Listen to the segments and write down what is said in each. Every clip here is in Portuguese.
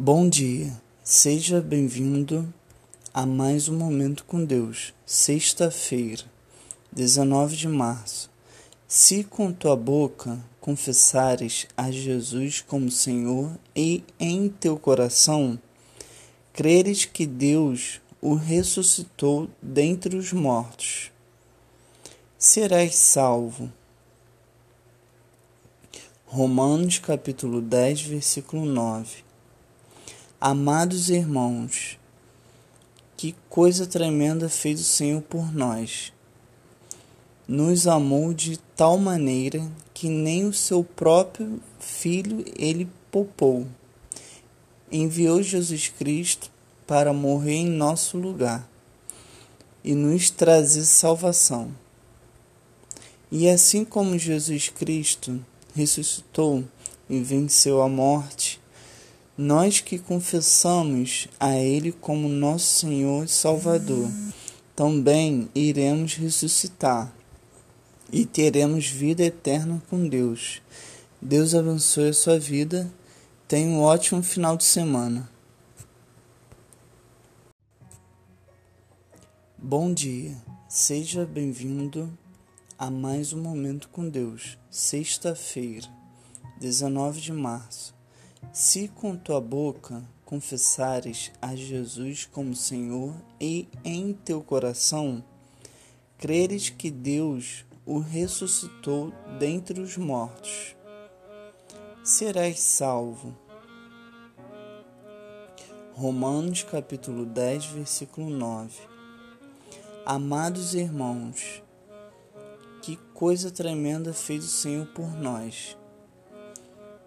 Bom dia, seja bem-vindo a mais um Momento com Deus, sexta-feira, 19 de março. Se com tua boca confessares a Jesus como Senhor e em teu coração creres que Deus o ressuscitou dentre os mortos, serás salvo. Romanos capítulo 10, versículo 9. Amados irmãos, que coisa tremenda fez o Senhor por nós. Nos amou de tal maneira que nem o seu próprio filho ele poupou. Enviou Jesus Cristo para morrer em nosso lugar e nos trazer salvação. E assim como Jesus Cristo ressuscitou e venceu a morte, nós que confessamos a Ele como nosso Senhor e Salvador, também iremos ressuscitar e teremos vida eterna com Deus. Deus abençoe a sua vida. Tenha um ótimo final de semana. Bom dia, seja bem-vindo a mais um Momento com Deus, sexta-feira, 19 de março. Se com tua boca confessares a Jesus como Senhor e em teu coração creres que Deus o ressuscitou dentre os mortos, serás salvo. Romanos capítulo 10, versículo 9. Amados irmãos, que coisa tremenda fez o Senhor por nós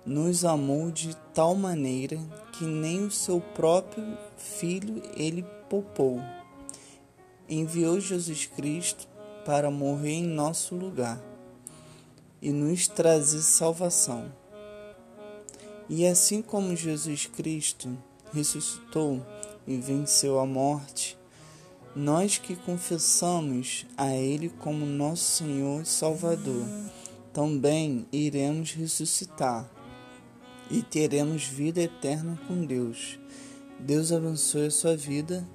nos amou de tal maneira que nem o seu próprio filho ele poupou. Enviou Jesus Cristo para morrer em nosso lugar e nos trazer salvação. E assim como Jesus Cristo ressuscitou e venceu a morte, nós que confessamos a Ele como nosso Senhor e Salvador, também iremos ressuscitar e teremos vida eterna com Deus. Deus abençoe a sua vida.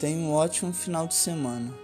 Tenha um ótimo final de semana.